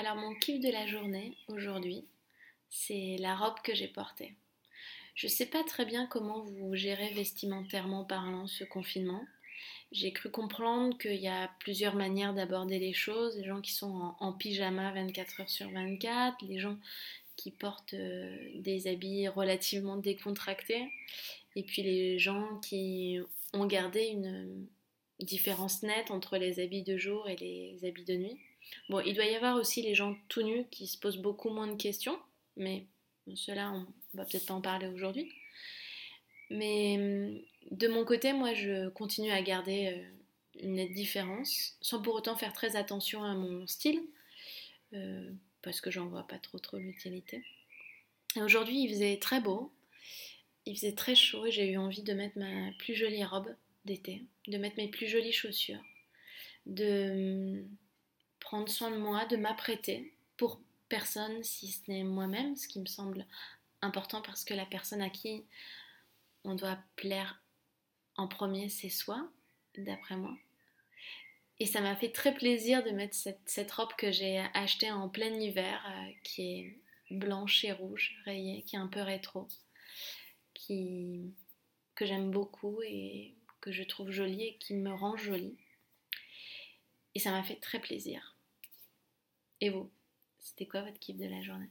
Alors mon kiff de la journée aujourd'hui, c'est la robe que j'ai portée. Je ne sais pas très bien comment vous gérez vestimentairement parlant ce confinement. J'ai cru comprendre qu'il y a plusieurs manières d'aborder les choses. Les gens qui sont en, pyjama 24 heures sur 24, les gens qui portent euh, des habits relativement décontractés, et puis les gens qui ont gardé une différence nette entre les habits de jour et les habits de nuit. Bon, il doit y avoir aussi les gens tout nus qui se posent beaucoup moins de questions, mais cela, on va peut-être pas en parler aujourd'hui. Mais de mon côté, moi, je continue à garder euh, une nette différence, sans pour autant faire très attention à mon style, euh, parce que j'en vois pas trop trop l'utilité. Aujourd'hui, il faisait très beau, il faisait très chaud et j'ai eu envie de mettre ma plus jolie robe d'été, de mettre mes plus jolies chaussures, de prendre soin de moi, de m'apprêter pour personne si ce n'est moi-même, ce qui me semble important parce que la personne à qui on doit plaire en premier, c'est soi, d'après moi. Et ça m'a fait très plaisir de mettre cette, robe que j'ai achetée en plein hiver, euh, qui est blanche et rouge, rayée, qui est un peu rétro, qui, que j'aime beaucoup et que je trouve jolie et qui me rend jolie. Et ça m'a fait très plaisir. Et vous, c'était quoi votre kiff de la journée?